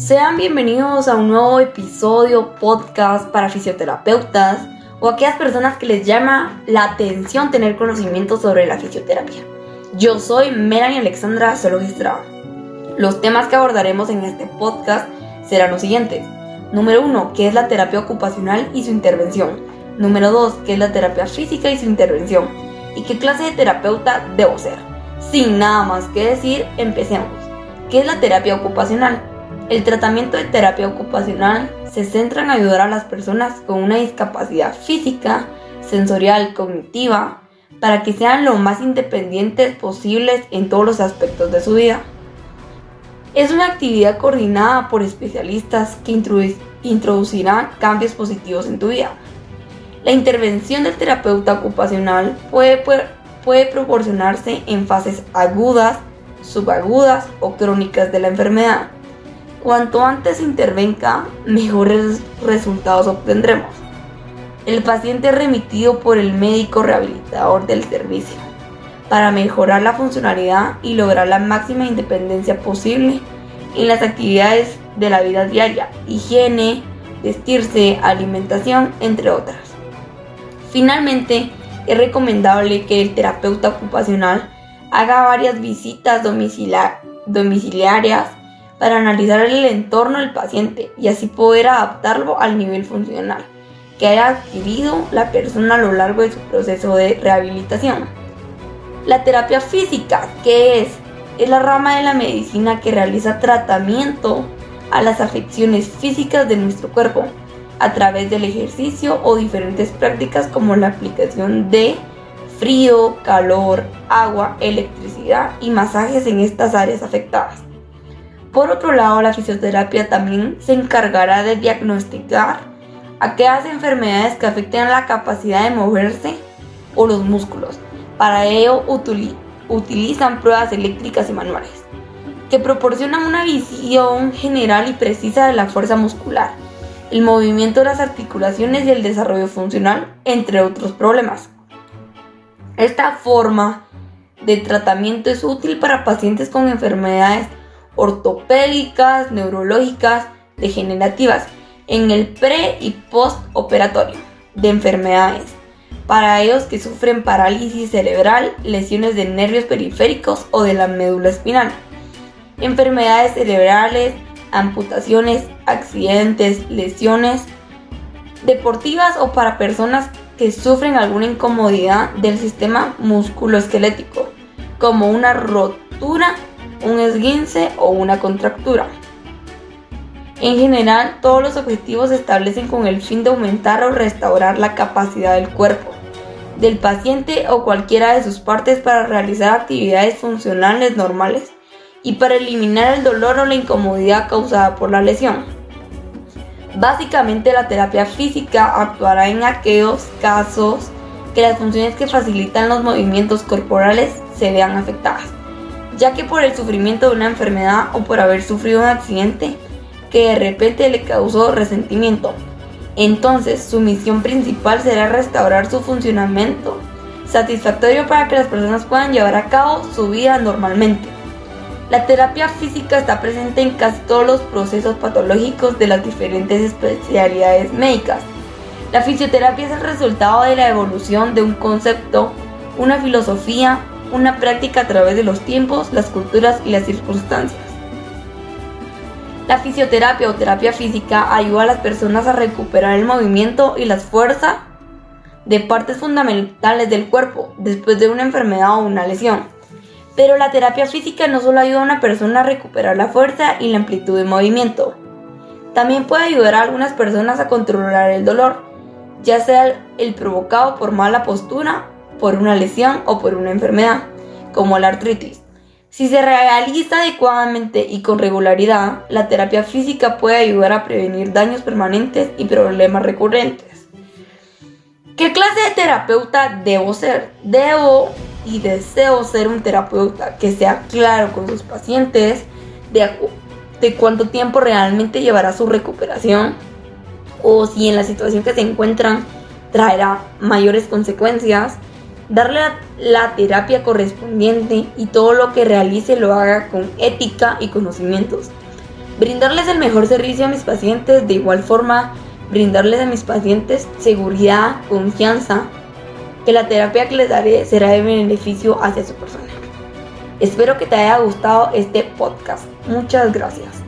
Sean bienvenidos a un nuevo episodio podcast para fisioterapeutas o aquellas personas que les llama la atención tener conocimiento sobre la fisioterapia. Yo soy Melanie Alexandra Sologistrada. Los temas que abordaremos en este podcast serán los siguientes. Número 1, ¿qué es la terapia ocupacional y su intervención? Número 2, ¿qué es la terapia física y su intervención? ¿Y qué clase de terapeuta debo ser? Sin nada más que decir, empecemos. ¿Qué es la terapia ocupacional? El tratamiento de terapia ocupacional se centra en ayudar a las personas con una discapacidad física, sensorial, cognitiva, para que sean lo más independientes posibles en todos los aspectos de su vida. Es una actividad coordinada por especialistas que introducirán cambios positivos en tu vida. La intervención del terapeuta ocupacional puede, puede proporcionarse en fases agudas, subagudas o crónicas de la enfermedad Cuanto antes intervenga, mejores resultados obtendremos. El paciente es remitido por el médico rehabilitador del servicio para mejorar la funcionalidad y lograr la máxima independencia posible en las actividades de la vida diaria, higiene, vestirse, alimentación, entre otras. Finalmente, es recomendable que el terapeuta ocupacional haga varias visitas domiciliarias para analizar el entorno del paciente y así poder adaptarlo al nivel funcional que haya adquirido la persona a lo largo de su proceso de rehabilitación. La terapia física, ¿qué es? Es la rama de la medicina que realiza tratamiento a las afecciones físicas de nuestro cuerpo a través del ejercicio o diferentes prácticas como la aplicación de frío, calor, agua, electricidad y masajes en estas áreas afectadas. Por otro lado, la fisioterapia también se encargará de diagnosticar aquellas enfermedades que afecten la capacidad de moverse o los músculos. Para ello utilizan pruebas eléctricas y manuales que proporcionan una visión general y precisa de la fuerza muscular, el movimiento de las articulaciones y el desarrollo funcional, entre otros problemas. Esta forma de tratamiento es útil para pacientes con enfermedades ortopédicas, neurológicas, degenerativas en el pre y post operatorio de enfermedades. Para ellos que sufren parálisis cerebral, lesiones de nervios periféricos o de la médula espinal, enfermedades cerebrales, amputaciones, accidentes, lesiones deportivas o para personas que sufren alguna incomodidad del sistema musculoesquelético, como una rotura un esguince o una contractura. En general, todos los objetivos se establecen con el fin de aumentar o restaurar la capacidad del cuerpo, del paciente o cualquiera de sus partes para realizar actividades funcionales normales y para eliminar el dolor o la incomodidad causada por la lesión. Básicamente la terapia física actuará en aquellos casos que las funciones que facilitan los movimientos corporales se vean afectadas ya que por el sufrimiento de una enfermedad o por haber sufrido un accidente que de repente le causó resentimiento. Entonces su misión principal será restaurar su funcionamiento satisfactorio para que las personas puedan llevar a cabo su vida normalmente. La terapia física está presente en casi todos los procesos patológicos de las diferentes especialidades médicas. La fisioterapia es el resultado de la evolución de un concepto, una filosofía, una práctica a través de los tiempos, las culturas y las circunstancias. La fisioterapia o terapia física ayuda a las personas a recuperar el movimiento y las fuerzas de partes fundamentales del cuerpo después de una enfermedad o una lesión. Pero la terapia física no solo ayuda a una persona a recuperar la fuerza y la amplitud de movimiento, también puede ayudar a algunas personas a controlar el dolor, ya sea el provocado por mala postura por una lesión o por una enfermedad, como la artritis. Si se realiza adecuadamente y con regularidad, la terapia física puede ayudar a prevenir daños permanentes y problemas recurrentes. ¿Qué clase de terapeuta debo ser? Debo y deseo ser un terapeuta que sea claro con sus pacientes de, cuánto tiempo realmente llevará su recuperación o si en la situación que se encuentran traerá mayores consecuencias darle la, terapia correspondiente y todo lo que realice lo haga con ética y conocimientos. brindarles el mejor servicio a mis pacientes, de igual forma brindarles a mis pacientes seguridad, confianza, que la terapia que les daré será de beneficio hacia su persona. Espero que te haya gustado este podcast. Muchas gracias.